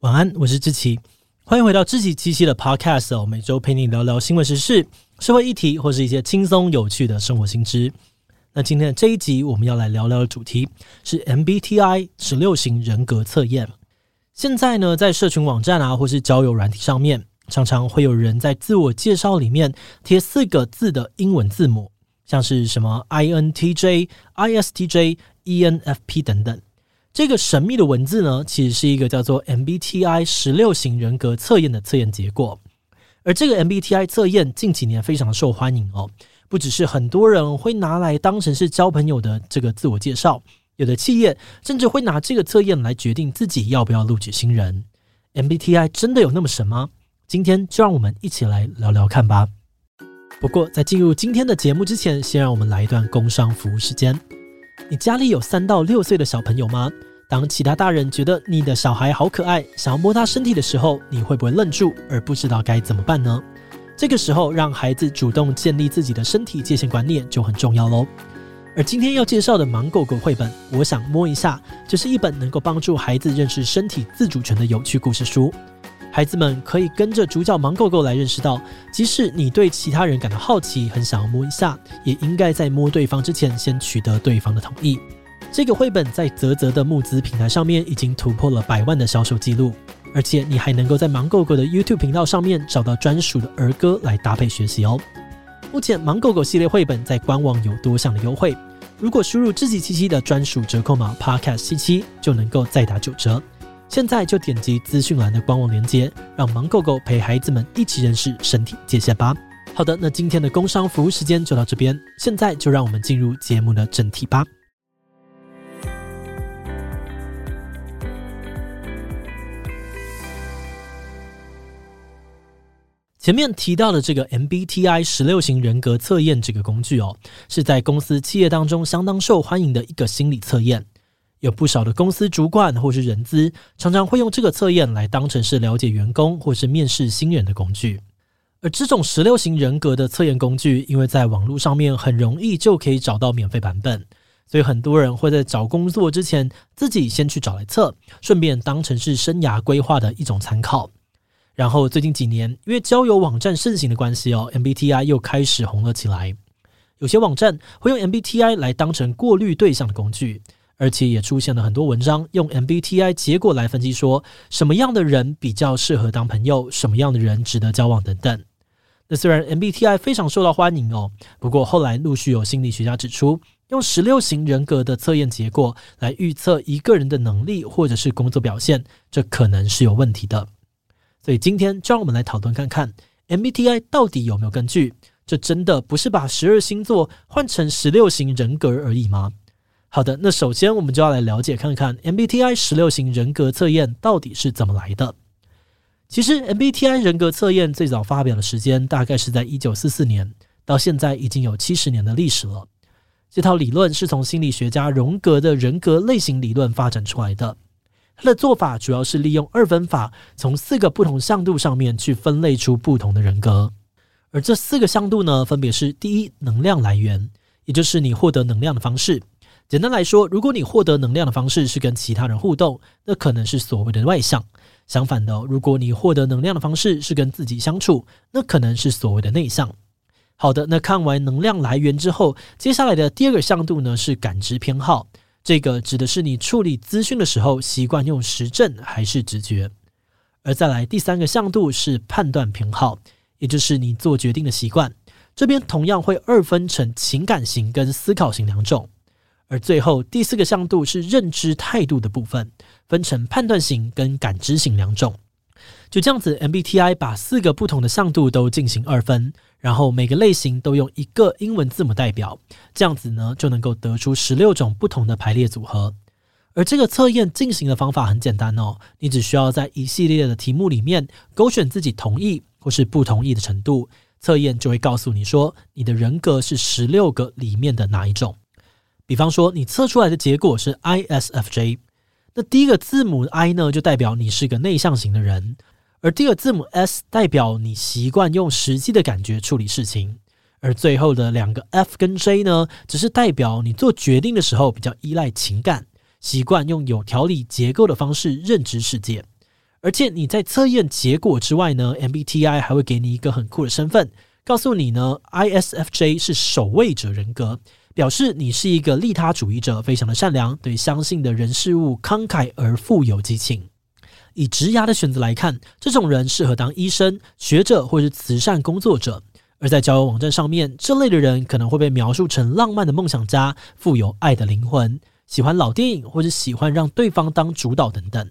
晚安，我是志奇，欢迎回到志奇七七的 Podcast 我，每周陪你聊聊新闻时事、社会议题或是一些轻松有趣的生活新知。那今天的这一集我们要来聊聊的主题是 MBTI 十六型人格测验。现在呢，在社群网站啊，或是交友软体上面，常常会有人在自我介绍里面贴四个字的英文字母，像是什么 INTJ、ISTJ、ENFP 等等。这个神秘的文字呢，其实是一个叫做 MBTI 十六型人格测验的测验结果。而这个 MBTI 测验近几年非常受欢迎哦，不只是很多人会拿来当成是交朋友的这个自我介绍，有的企业甚至会拿这个测验来决定自己要不要录取新人。MBTI 真的有那么神吗？今天就让我们一起来聊聊看吧。不过在进入今天的节目之前，先让我们来一段工商服务时间。你家里有三到六岁的小朋友吗？当其他大人觉得你的小孩好可爱，想要摸他身体的时候，你会不会愣住而不知道该怎么办呢？这个时候，让孩子主动建立自己的身体界限观念就很重要喽。而今天要介绍的《盲狗狗》绘本，我想摸一下，就是一本能够帮助孩子认识身体自主权的有趣故事书。孩子们可以跟着主角盲狗狗来认识到，即使你对其他人感到好奇，很想要摸一下，也应该在摸对方之前先取得对方的同意。这个绘本在泽泽的募资平台上面已经突破了百万的销售记录，而且你还能够在盲狗狗的 YouTube 频道上面找到专属的儿歌来搭配学习哦。目前盲狗狗系列绘本在官网有多项的优惠，如果输入自己七七的专属折扣码 Podcast 七七，就能够再打九折。现在就点击资讯栏的官网链接，让盲狗狗陪孩子们一起认识身体界限吧。好的，那今天的工商服务时间就到这边，现在就让我们进入节目的正题吧。前面提到的这个 MBTI 十六型人格测验这个工具哦，是在公司企业当中相当受欢迎的一个心理测验。有不少的公司主管或是人资，常常会用这个测验来当成是了解员工或是面试新人的工具。而这种十六型人格的测验工具，因为在网络上面很容易就可以找到免费版本，所以很多人会在找工作之前自己先去找来测，顺便当成是生涯规划的一种参考。然后最近几年，因为交友网站盛行的关系哦，MBTI 又开始红了起来。有些网站会用 MBTI 来当成过滤对象的工具。而且也出现了很多文章，用 MBTI 结果来分析，说什么样的人比较适合当朋友，什么样的人值得交往等等。那虽然 MBTI 非常受到欢迎哦，不过后来陆续有心理学家指出，用十六型人格的测验结果来预测一个人的能力或者是工作表现，这可能是有问题的。所以今天就让我们来讨论看看 MBTI 到底有没有根据？这真的不是把十二星座换成十六型人格而已吗？好的，那首先我们就要来了解看看 MBTI 十六型人格测验到底是怎么来的。其实 MBTI 人格测验最早发表的时间大概是在一九四四年，到现在已经有七十年的历史了。这套理论是从心理学家荣格的人格类型理论发展出来的。它的做法主要是利用二分法，从四个不同向度上面去分类出不同的人格。而这四个向度呢，分别是第一，能量来源，也就是你获得能量的方式。简单来说，如果你获得能量的方式是跟其他人互动，那可能是所谓的外向；相反的，如果你获得能量的方式是跟自己相处，那可能是所谓的内向。好的，那看完能量来源之后，接下来的第二个向度呢，是感知偏好，这个指的是你处理资讯的时候习惯用实证还是直觉。而再来第三个向度是判断偏好，也就是你做决定的习惯。这边同样会二分成情感型跟思考型两种。而最后第四个向度是认知态度的部分，分成判断型跟感知型两种。就这样子，MBTI 把四个不同的向度都进行二分，然后每个类型都用一个英文字母代表，这样子呢就能够得出十六种不同的排列组合。而这个测验进行的方法很简单哦，你只需要在一系列的题目里面勾选自己同意或是不同意的程度，测验就会告诉你说你的人格是十六个里面的哪一种。比方说，你测出来的结果是 ISFJ，那第一个字母 I 呢，就代表你是个内向型的人，而第二个字母 S 代表你习惯用实际的感觉处理事情，而最后的两个 F 跟 J 呢，只是代表你做决定的时候比较依赖情感，习惯用有条理结构的方式认知世界，而且你在测验结果之外呢，MBTI 还会给你一个很酷的身份，告诉你呢，ISFJ 是守卫者人格，表示你是一个利他主义者，非常的善良，对相信的人事物慷慨而富有激情。以职涯的选择来看，这种人适合当医生、学者或是慈善工作者；而在交友网站上面，这类的人可能会被描述成浪漫的梦想家，富有爱的灵魂，喜欢老电影或者喜欢让对方当主导等等。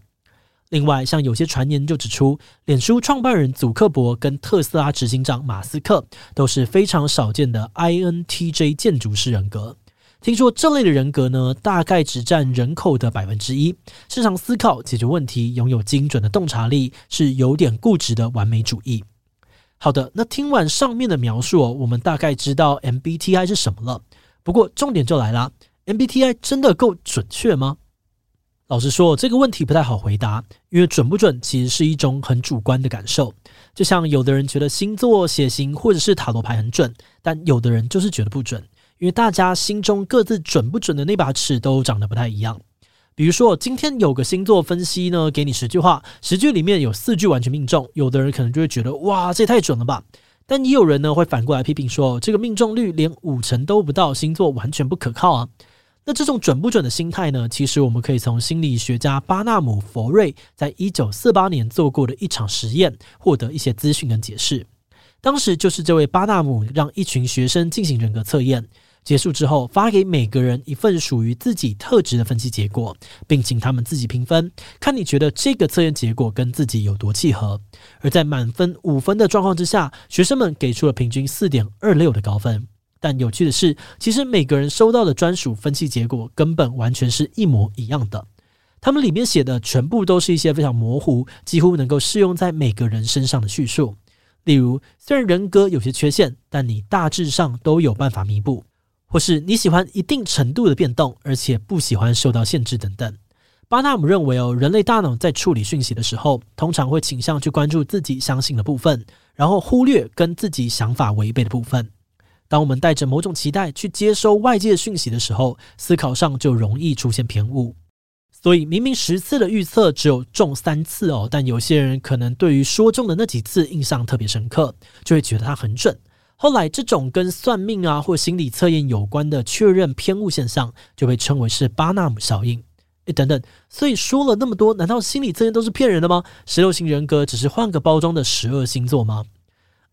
另外，像有些传言就指出，脸书创办人祖克伯跟特斯拉执行长马斯克都是非常少见的 INTJ 建筑师人格。听说这类的人格呢，大概只占人口的百分之一，擅长思考、解决问题，拥有精准的洞察力，是有点固执的完美主义。好的，那听完上面的描述哦，我们大概知道 MBTI 是什么了。不过重点就来了，MBTI 真的够准确吗？老实说，这个问题不太好回答，因为准不准其实是一种很主观的感受。就像有的人觉得星座、血型或者是塔罗牌很准，但有的人就是觉得不准，因为大家心中各自准不准的那把尺都长得不太一样。比如说，今天有个星座分析呢，给你十句话，十句里面有四句完全命中，有的人可能就会觉得哇，这也太准了吧。但也有人呢会反过来批评说，这个命中率连五成都不到，星座完全不可靠啊。那这种准不准的心态呢？其实我们可以从心理学家巴纳姆·佛瑞在一九四八年做过的一场实验获得一些资讯跟解释。当时就是这位巴纳姆让一群学生进行人格测验，结束之后发给每个人一份属于自己特质的分析结果，并请他们自己评分，看你觉得这个测验结果跟自己有多契合。而在满分五分的状况之下，学生们给出了平均四点二六的高分。但有趣的是，其实每个人收到的专属分析结果根本完全是一模一样的。他们里面写的全部都是一些非常模糊，几乎能够适用在每个人身上的叙述。例如，虽然人格有些缺陷，但你大致上都有办法弥补；或是你喜欢一定程度的变动，而且不喜欢受到限制等等。巴纳姆认为，哦，人类大脑在处理讯息的时候，通常会倾向去关注自己相信的部分，然后忽略跟自己想法违背的部分。当我们带着某种期待去接收外界讯息的时候，思考上就容易出现偏误。所以，明明十次的预测只有中三次哦，但有些人可能对于说中的那几次印象特别深刻，就会觉得它很准。后来，这种跟算命啊或心理测验有关的确认偏误现象，就被称为是巴纳姆效应。诶，等等，所以说了那么多，难道心理测验都是骗人的吗？十六型人格只是换个包装的十二星座吗？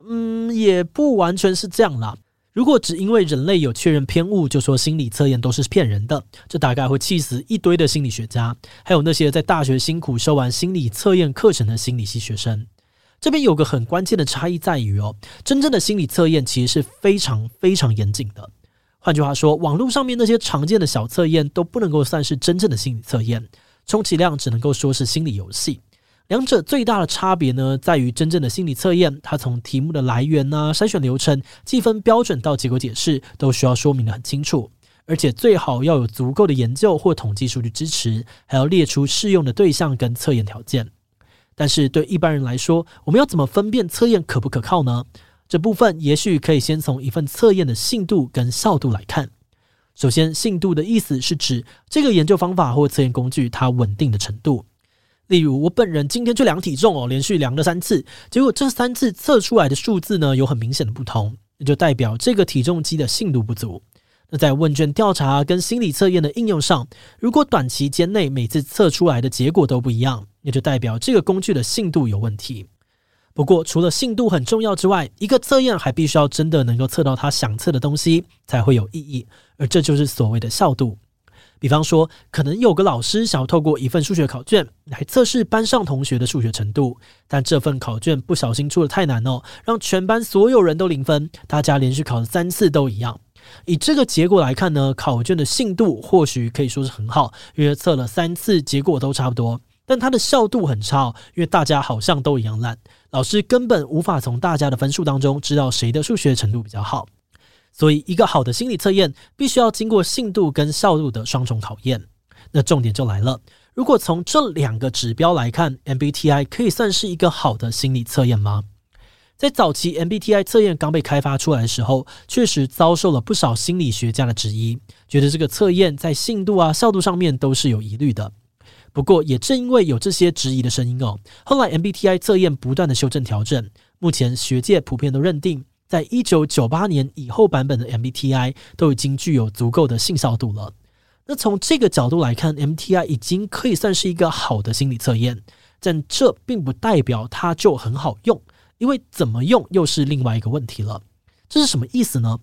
嗯，也不完全是这样啦。如果只因为人类有确认偏误，就说心理测验都是骗人的，这大概会气死一堆的心理学家，还有那些在大学辛苦修完心理测验课程的心理系学生。这边有个很关键的差异在于哦，真正的心理测验其实是非常非常严谨的。换句话说，网络上面那些常见的小测验都不能够算是真正的心理测验，充其量只能够说是心理游戏。两者最大的差别呢，在于真正的心理测验，它从题目的来源啊、筛选流程、计分标准到结果解释，都需要说明得很清楚，而且最好要有足够的研究或统计数据支持，还要列出适用的对象跟测验条件。但是对一般人来说，我们要怎么分辨测验可不可靠呢？这部分也许可以先从一份测验的信度跟效度来看。首先，信度的意思是指这个研究方法或测验工具它稳定的程度。例如，我本人今天去量体重哦，连续量了三次，结果这三次测出来的数字呢，有很明显的不同，那就代表这个体重机的信度不足。那在问卷调查跟心理测验的应用上，如果短期间内每次测出来的结果都不一样，那就代表这个工具的信度有问题。不过，除了信度很重要之外，一个测验还必须要真的能够测到他想测的东西，才会有意义，而这就是所谓的效度。比方说，可能有个老师想要透过一份数学考卷来测试班上同学的数学程度，但这份考卷不小心出的太难哦，让全班所有人都零分，大家连续考了三次都一样。以这个结果来看呢，考卷的信度或许可以说是很好，因为测了三次结果都差不多，但它的效度很差哦，因为大家好像都一样烂，老师根本无法从大家的分数当中知道谁的数学程度比较好。所以，一个好的心理测验必须要经过信度跟效度的双重考验。那重点就来了，如果从这两个指标来看，MBTI 可以算是一个好的心理测验吗？在早期 MBTI 测验刚被开发出来的时候，确实遭受了不少心理学家的质疑，觉得这个测验在信度啊、效度上面都是有疑虑的。不过，也正因为有这些质疑的声音哦，后来 MBTI 测验不断的修正调整，目前学界普遍都认定，在一九九八年以后版本的 MBTI 都已经具有足够的信效度了。那从这个角度来看，MTI 已经可以算是一个好的心理测验，但这并不代表它就很好用，因为怎么用又是另外一个问题了。这是什么意思呢？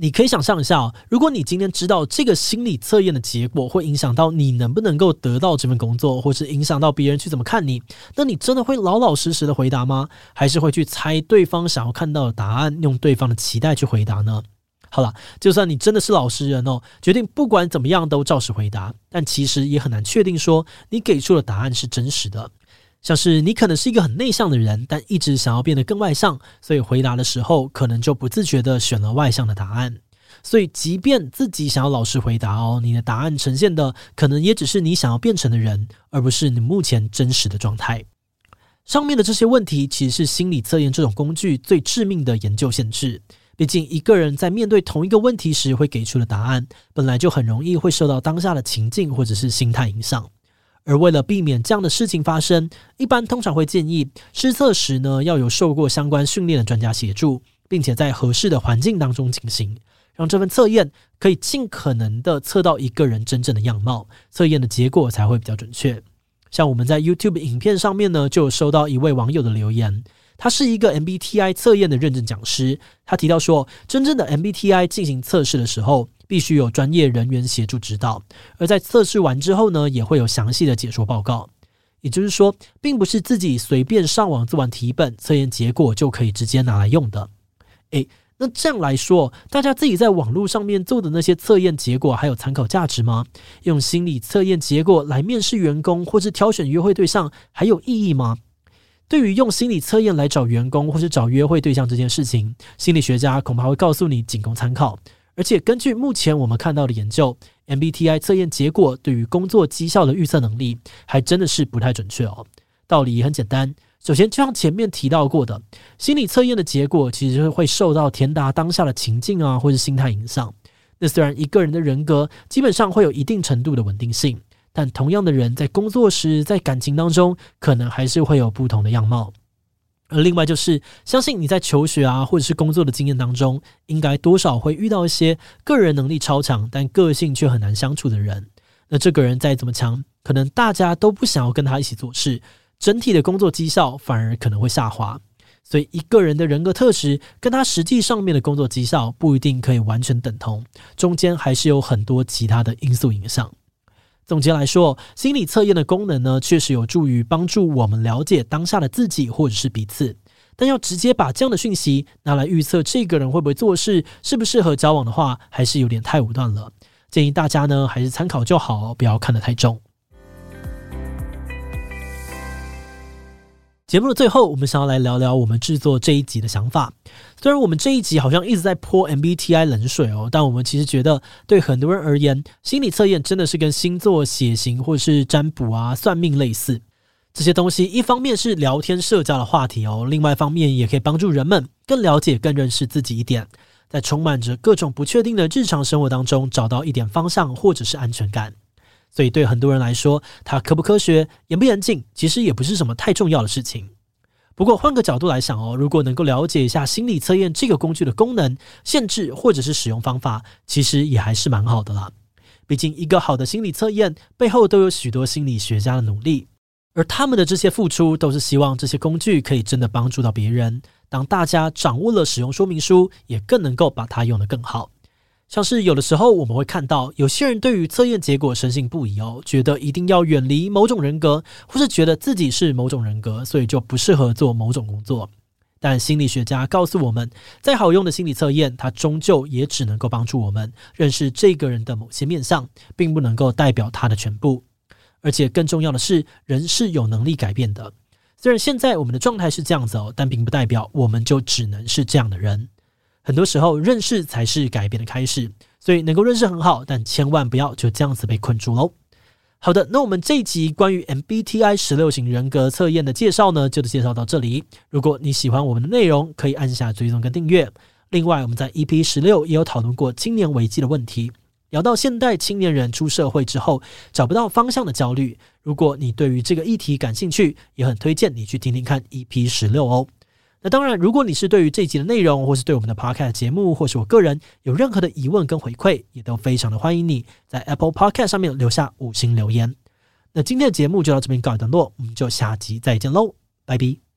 你可以想象一下哦，如果你今天知道这个心理测验的结果会影响到你能不能够得到这份工作，或是影响到别人去怎么看你，那你真的会老老实实的回答吗？还是会去猜对方想要看到的答案，用对方的期待去回答呢？好了，就算你真的是老实人哦，决定不管怎么样都照实回答，但其实也很难确定说你给出的答案是真实的。像是你可能是一个很内向的人，但一直想要变得更外向，所以回答的时候可能就不自觉地选了外向的答案。所以，即便自己想要老实回答哦，你的答案呈现的可能也只是你想要变成的人，而不是你目前真实的状态。上面的这些问题其实是心理测验这种工具最致命的研究限制。毕竟，一个人在面对同一个问题时会给出的答案，本来就很容易会受到当下的情境或者是心态影响。而为了避免这样的事情发生，一般通常会建议施测时呢，要有受过相关训练的专家协助，并且在合适的环境当中进行，让这份测验可以尽可能的测到一个人真正的样貌，测验的结果才会比较准确。像我们在 YouTube 影片上面呢，就有收到一位网友的留言，他是一个 MBTI 测验的认证讲师，他提到说，真正的 MBTI 进行测试的时候，必须有专业人员协助指导，而在测试完之后呢，也会有详细的解说报告。也就是说，并不是自己随便上网做完题本，测验结果就可以直接拿来用的。诶，那这样来说，大家自己在网络上面做的那些测验结果还有参考价值吗？用心理测验结果来面试员工或是挑选约会对象，还有意义吗？对于用心理测验来找员工或是找约会对象这件事情，心理学家恐怕会告诉你仅供参考。而且根据目前我们看到的研究，MBTI 测验结果对于工作绩效的预测能力还真的是不太准确哦。道理也很简单，首先就像前面提到过的，心理测验的结果其实会受到填答当下的情境啊，或是心态影响。那虽然一个人的人格基本上会有一定程度的稳定性，但同样的人在工作时，在感情当中，可能还是会有不同的样貌。而另外就是，相信你在求学啊，或者是工作的经验当中，应该多少会遇到一些个人能力超强，但个性却很难相处的人。那这个人再怎么强，可能大家都不想要跟他一起做事，整体的工作绩效反而可能会下滑。所以，一个人的人格特质跟他实际上面的工作绩效不一定可以完全等同，中间还是有很多其他的因素影响。总结来说，心理测验的功能呢，确实有助于帮助我们了解当下的自己或者是彼此。但要直接把这样的讯息拿来预测这个人会不会做事、适不适合交往的话，还是有点太武断了。建议大家呢，还是参考就好，不要看得太重。节目的最后，我们想要来聊聊我们制作这一集的想法。虽然我们这一集好像一直在泼 MBTI 冷水哦，但我们其实觉得，对很多人而言，心理测验真的是跟星座、血型或者是占卜啊、算命类似。这些东西一方面是聊天社交的话题哦，另外一方面也可以帮助人们更了解、更认识自己一点，在充满着各种不确定的日常生活当中，找到一点方向或者是安全感。所以，对很多人来说，它科不科学、严不严谨，其实也不是什么太重要的事情。不过，换个角度来想哦，如果能够了解一下心理测验这个工具的功能、限制或者是使用方法，其实也还是蛮好的啦。毕竟，一个好的心理测验背后都有许多心理学家的努力，而他们的这些付出，都是希望这些工具可以真的帮助到别人。当大家掌握了使用说明书，也更能够把它用得更好。像是有的时候我们会看到有些人对于测验结果深信不疑哦，觉得一定要远离某种人格，或是觉得自己是某种人格，所以就不适合做某种工作。但心理学家告诉我们，再好用的心理测验，它终究也只能够帮助我们认识这个人的某些面相，并不能够代表他的全部。而且更重要的是，人是有能力改变的。虽然现在我们的状态是这样子哦，但并不代表我们就只能是这样的人。很多时候，认识才是改变的开始，所以能够认识很好，但千万不要就这样子被困住喽。好的，那我们这一集关于 MBTI 十六型人格测验的介绍呢，就介绍到这里。如果你喜欢我们的内容，可以按下追踪跟订阅。另外，我们在 EP 十六也有讨论过青年危机的问题。聊到现代青年人出社会之后找不到方向的焦虑。如果你对于这个议题感兴趣，也很推荐你去听听看 EP 十六哦。那当然，如果你是对于这集的内容，或是对我们的 Podcast 节目，或是我个人有任何的疑问跟回馈，也都非常的欢迎你在 Apple Podcast 上面留下五星留言。那今天的节目就到这边告一段落，我们就下集再见喽，拜拜。